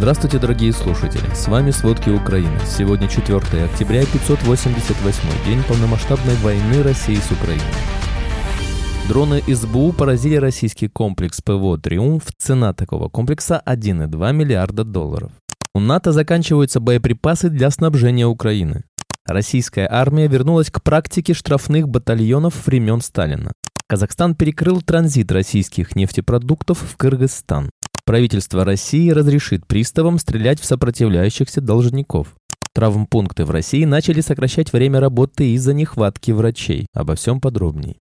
Здравствуйте, дорогие слушатели! С вами «Сводки Украины». Сегодня 4 октября, 588 день полномасштабной войны России с Украиной. Дроны СБУ поразили российский комплекс ПВО «Триумф». Цена такого комплекса 1,2 миллиарда долларов. У НАТО заканчиваются боеприпасы для снабжения Украины. Российская армия вернулась к практике штрафных батальонов времен Сталина. Казахстан перекрыл транзит российских нефтепродуктов в Кыргызстан. Правительство России разрешит приставам стрелять в сопротивляющихся должников. Травмпункты в России начали сокращать время работы из-за нехватки врачей. Обо всем подробней.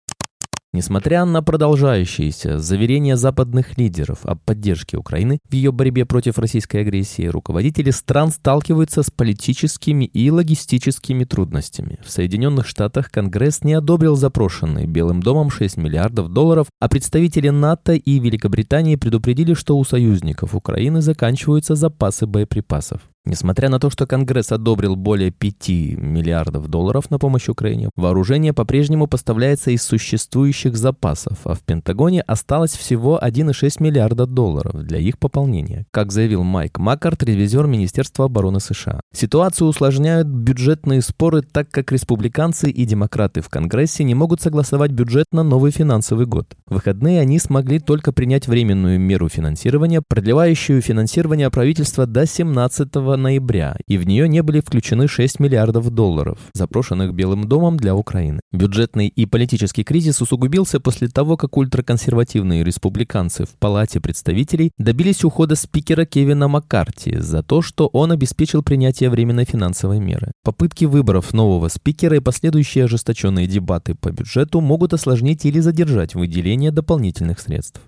Несмотря на продолжающиеся заверения западных лидеров о поддержке Украины в ее борьбе против российской агрессии, руководители стран сталкиваются с политическими и логистическими трудностями. В Соединенных Штатах Конгресс не одобрил запрошенные Белым домом 6 миллиардов долларов, а представители НАТО и Великобритании предупредили, что у союзников Украины заканчиваются запасы боеприпасов. Несмотря на то, что Конгресс одобрил более 5 миллиардов долларов на помощь Украине, вооружение по-прежнему поставляется из существующих запасов, а в Пентагоне осталось всего 1,6 миллиарда долларов для их пополнения, как заявил Майк Маккарт, ревизор Министерства обороны США. Ситуацию усложняют бюджетные споры, так как республиканцы и демократы в Конгрессе не могут согласовать бюджет на новый финансовый год. В выходные они смогли только принять временную меру финансирования, продлевающую финансирование правительства до 17 ноября, и в нее не были включены 6 миллиардов долларов, запрошенных Белым домом для Украины. Бюджетный и политический кризис усугубился после того, как ультраконсервативные республиканцы в Палате представителей добились ухода спикера Кевина Маккарти за то, что он обеспечил принятие временной финансовой меры. Попытки выборов нового спикера и последующие ожесточенные дебаты по бюджету могут осложнить или задержать выделение дополнительных средств.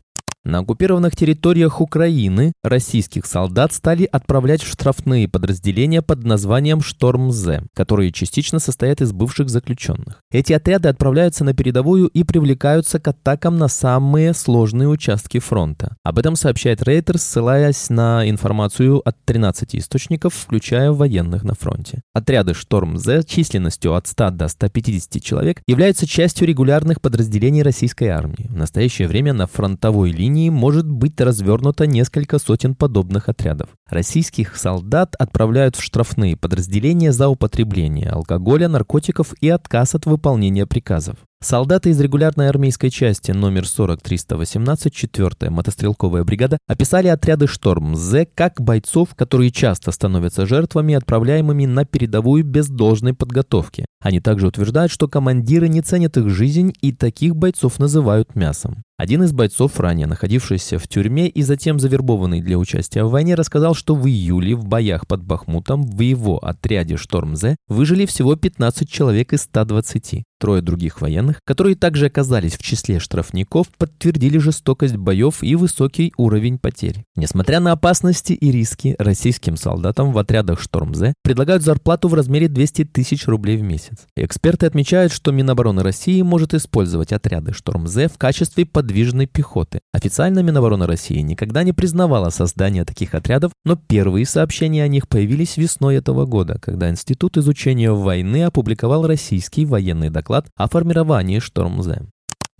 На оккупированных территориях Украины российских солдат стали отправлять в штрафные подразделения под названием «Шторм-З», которые частично состоят из бывших заключенных. Эти отряды отправляются на передовую и привлекаются к атакам на самые сложные участки фронта. Об этом сообщает Рейтер, ссылаясь на информацию от 13 источников, включая военных на фронте. Отряды «Шторм-З» численностью от 100 до 150 человек являются частью регулярных подразделений российской армии. В настоящее время на фронтовой линии линии может быть развернуто несколько сотен подобных отрядов. Российских солдат отправляют в штрафные подразделения за употребление алкоголя, наркотиков и отказ от выполнения приказов. Солдаты из регулярной армейской части номер 40-318, 4-я мотострелковая бригада, описали отряды «Шторм-З» как бойцов, которые часто становятся жертвами, отправляемыми на передовую без должной подготовки. Они также утверждают, что командиры не ценят их жизнь и таких бойцов называют мясом. Один из бойцов, ранее находившийся в тюрьме и затем завербованный для участия в войне, рассказал, что в июле в боях под Бахмутом в его отряде «Шторм-З» выжили всего 15 человек из 120. Трое других военных, которые также оказались в числе штрафников, подтвердили жестокость боев и высокий уровень потерь. Несмотря на опасности и риски, российским солдатам в отрядах «Шторм-З» предлагают зарплату в размере 200 тысяч рублей в месяц. Эксперты отмечают, что Минобороны России может использовать отряды «Шторм-З» в качестве подвижной пехоты. Официально Минобороны России никогда не признавала создание таких отрядов, но первые сообщения о них появились весной этого года, когда Институт изучения войны опубликовал российский военный доклад о формировании Штормзе.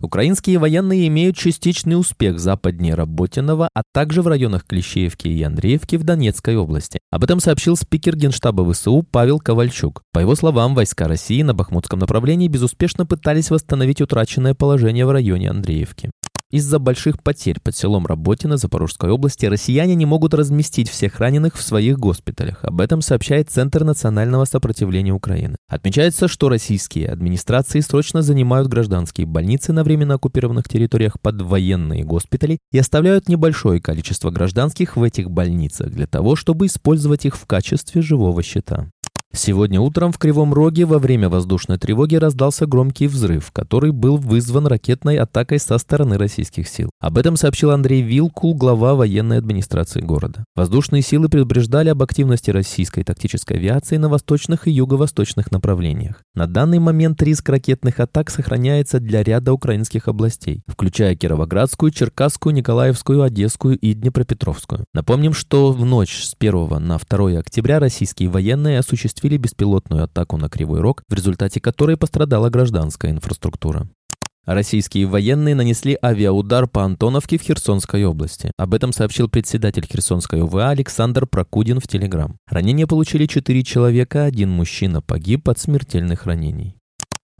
Украинские военные имеют частичный успех западнее Работиного, а также в районах Клещеевки и Андреевки в Донецкой области. Об этом сообщил спикер Генштаба ВСУ Павел Ковальчук. По его словам, войска России на Бахмутском направлении безуспешно пытались восстановить утраченное положение в районе Андреевки. Из-за больших потерь под селом Работино Запорожской области россияне не могут разместить всех раненых в своих госпиталях. Об этом сообщает Центр национального сопротивления Украины. Отмечается, что российские администрации срочно занимают гражданские больницы на временно оккупированных территориях под военные госпитали и оставляют небольшое количество гражданских в этих больницах для того, чтобы использовать их в качестве живого щита. Сегодня утром в Кривом Роге во время воздушной тревоги раздался громкий взрыв, который был вызван ракетной атакой со стороны российских сил. Об этом сообщил Андрей Вилкул, глава военной администрации города. Воздушные силы предупреждали об активности российской тактической авиации на восточных и юго-восточных направлениях. На данный момент риск ракетных атак сохраняется для ряда украинских областей, включая Кировоградскую, Черкасскую, Николаевскую, Одесскую и Днепропетровскую. Напомним, что в ночь с 1 на 2 октября российские военные осуществили осуществили беспилотную атаку на Кривой Рог, в результате которой пострадала гражданская инфраструктура. Российские военные нанесли авиаудар по Антоновке в Херсонской области. Об этом сообщил председатель Херсонской ОВА Александр Прокудин в Телеграм. Ранения получили четыре человека, один мужчина погиб от смертельных ранений.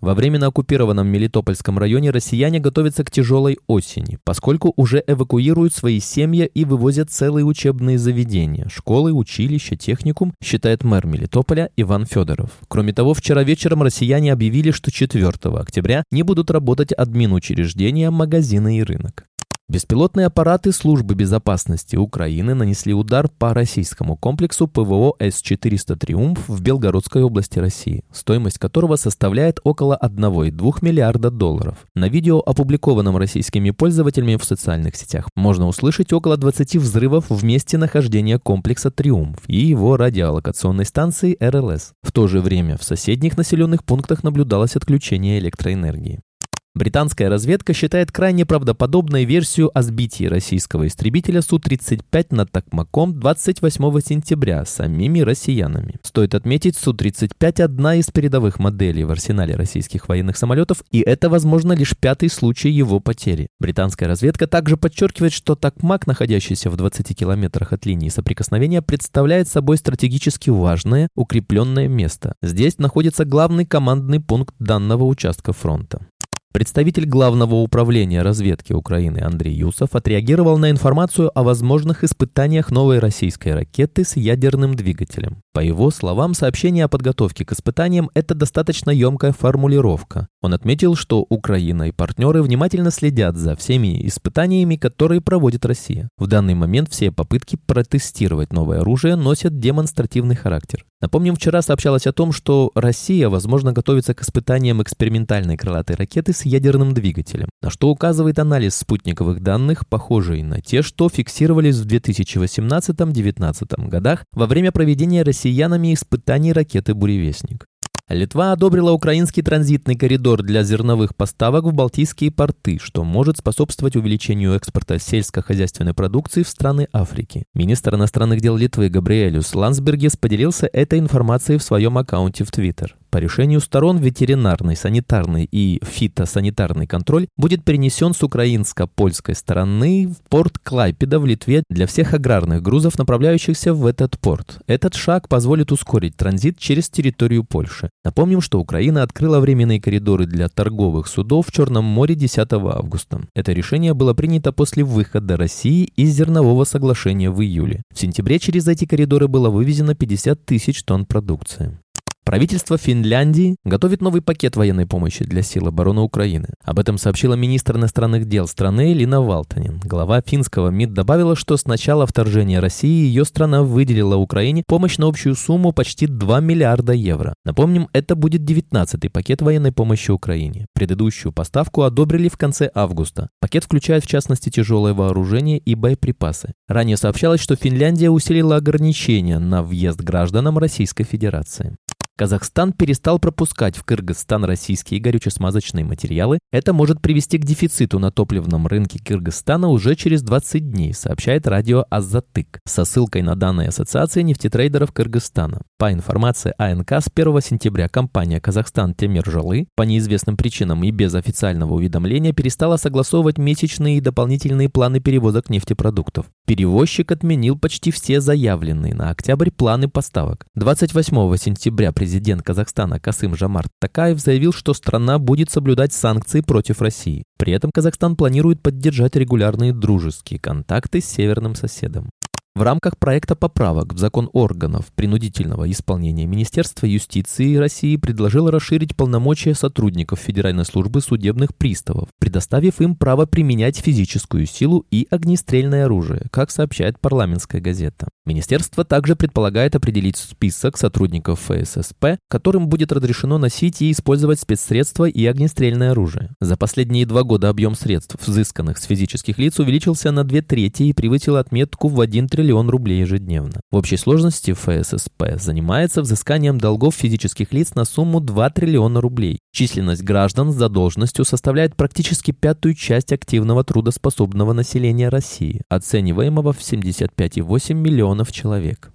Во временно оккупированном Мелитопольском районе россияне готовятся к тяжелой осени, поскольку уже эвакуируют свои семьи и вывозят целые учебные заведения – школы, училища, техникум, считает мэр Мелитополя Иван Федоров. Кроме того, вчера вечером россияне объявили, что 4 октября не будут работать админ учреждения, магазины и рынок. Беспилотные аппараты Службы безопасности Украины нанесли удар по российскому комплексу ПВО С-400 «Триумф» в Белгородской области России, стоимость которого составляет около 1,2 миллиарда долларов. На видео, опубликованном российскими пользователями в социальных сетях, можно услышать около 20 взрывов в месте нахождения комплекса «Триумф» и его радиолокационной станции РЛС. В то же время в соседних населенных пунктах наблюдалось отключение электроэнергии. Британская разведка считает крайне правдоподобной версию о сбитии российского истребителя Су-35 над Токмаком 28 сентября самими россиянами. Стоит отметить, Су-35 – одна из передовых моделей в арсенале российских военных самолетов, и это, возможно, лишь пятый случай его потери. Британская разведка также подчеркивает, что Токмак, находящийся в 20 километрах от линии соприкосновения, представляет собой стратегически важное, укрепленное место. Здесь находится главный командный пункт данного участка фронта. Представитель Главного управления разведки Украины Андрей Юсов отреагировал на информацию о возможных испытаниях новой российской ракеты с ядерным двигателем. По его словам, сообщение о подготовке к испытаниям – это достаточно емкая формулировка. Он отметил, что Украина и партнеры внимательно следят за всеми испытаниями, которые проводит Россия. В данный момент все попытки протестировать новое оружие носят демонстративный характер. Напомним, вчера сообщалось о том, что Россия, возможно, готовится к испытаниям экспериментальной крылатой ракеты с ядерным двигателем, на что указывает анализ спутниковых данных, похожий на те, что фиксировались в 2018-2019 годах во время проведения россиянами испытаний ракеты «Буревестник». Литва одобрила украинский транзитный коридор для зерновых поставок в Балтийские порты, что может способствовать увеличению экспорта сельскохозяйственной продукции в страны Африки. Министр иностранных дел Литвы Габриэлюс Лансбергес поделился этой информацией в своем аккаунте в Твиттер. По решению сторон ветеринарный, санитарный и фитосанитарный контроль будет перенесен с украинско-польской стороны в порт Клайпеда в Литве для всех аграрных грузов, направляющихся в этот порт. Этот шаг позволит ускорить транзит через территорию Польши. Напомним, что Украина открыла временные коридоры для торговых судов в Черном море 10 августа. Это решение было принято после выхода России из зернового соглашения в июле. В сентябре через эти коридоры было вывезено 50 тысяч тонн продукции. Правительство Финляндии готовит новый пакет военной помощи для сил обороны Украины. Об этом сообщила министр иностранных дел страны Лина Валтанин. Глава финского МИД добавила, что с начала вторжения России ее страна выделила Украине помощь на общую сумму почти 2 миллиарда евро. Напомним, это будет 19-й пакет военной помощи Украине. Предыдущую поставку одобрили в конце августа. Пакет включает в частности тяжелое вооружение и боеприпасы. Ранее сообщалось, что Финляндия усилила ограничения на въезд гражданам Российской Федерации. Казахстан перестал пропускать в Кыргызстан российские горюче-смазочные материалы. Это может привести к дефициту на топливном рынке Кыргызстана уже через 20 дней, сообщает радио «Азатык» со ссылкой на данные Ассоциации нефтетрейдеров Кыргызстана. По информации АНК, с 1 сентября компания «Казахстан Темиржалы» по неизвестным причинам и без официального уведомления перестала согласовывать месячные и дополнительные планы перевозок нефтепродуктов. Перевозчик отменил почти все заявленные на октябрь планы поставок. 28 сентября президент Казахстана Касым Жамарт Такаев заявил, что страна будет соблюдать санкции против России. При этом Казахстан планирует поддержать регулярные дружеские контакты с северным соседом. В рамках проекта поправок в закон органов принудительного исполнения Министерства юстиции России предложило расширить полномочия сотрудников Федеральной службы судебных приставов, предоставив им право применять физическую силу и огнестрельное оружие, как сообщает парламентская газета. Министерство также предполагает определить список сотрудников ФССП, которым будет разрешено носить и использовать спецсредства и огнестрельное оружие. За последние два года объем средств, взысканных с физических лиц, увеличился на две трети и превысил отметку в 1 триллион триллион рублей ежедневно. В общей сложности ФССП занимается взысканием долгов физических лиц на сумму 2 триллиона рублей. Численность граждан с задолженностью составляет практически пятую часть активного трудоспособного населения России, оцениваемого в 75,8 миллионов человек.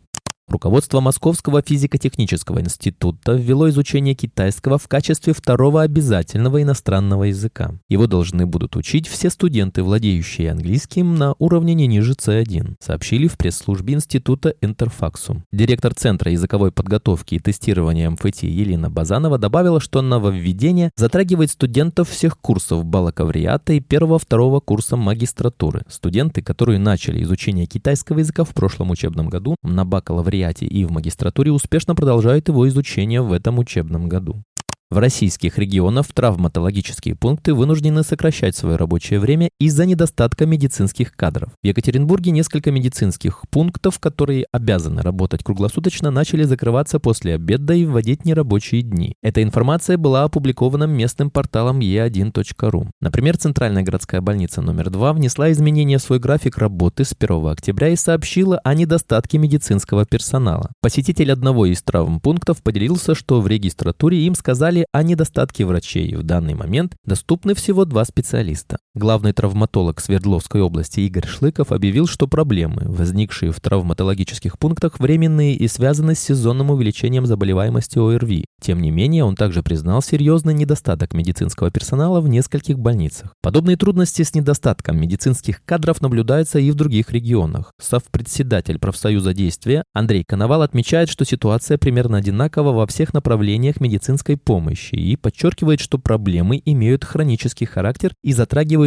Руководство Московского физико-технического института ввело изучение китайского в качестве второго обязательного иностранного языка. Его должны будут учить все студенты, владеющие английским на уровне не ниже C1, сообщили в пресс-службе института Интерфаксум. Директор Центра языковой подготовки и тестирования МФТ Елена Базанова добавила, что нововведение затрагивает студентов всех курсов бакалавриата и первого-второго курса магистратуры. Студенты, которые начали изучение китайского языка в прошлом учебном году на бакалавриате и в магистратуре, успешно продолжают его изучение в этом учебном году. В российских регионах травматологические пункты вынуждены сокращать свое рабочее время из-за недостатка медицинских кадров. В Екатеринбурге несколько медицинских пунктов, которые обязаны работать круглосуточно, начали закрываться после обеда и вводить нерабочие дни. Эта информация была опубликована местным порталом e1.ru. Например, Центральная городская больница номер 2 внесла изменения в свой график работы с 1 октября и сообщила о недостатке медицинского персонала. Посетитель одного из травмпунктов поделился, что в регистратуре им сказали, узнали о недостатке врачей. В данный момент доступны всего два специалиста. Главный травматолог Свердловской области Игорь Шлыков объявил, что проблемы, возникшие в травматологических пунктах, временные и связаны с сезонным увеличением заболеваемости ОРВИ. Тем не менее, он также признал серьезный недостаток медицинского персонала в нескольких больницах. Подобные трудности с недостатком медицинских кадров наблюдаются и в других регионах. Совпредседатель профсоюза действия Андрей Коновал отмечает, что ситуация примерно одинакова во всех направлениях медицинской помощи и подчеркивает, что проблемы имеют хронический характер и затрагивают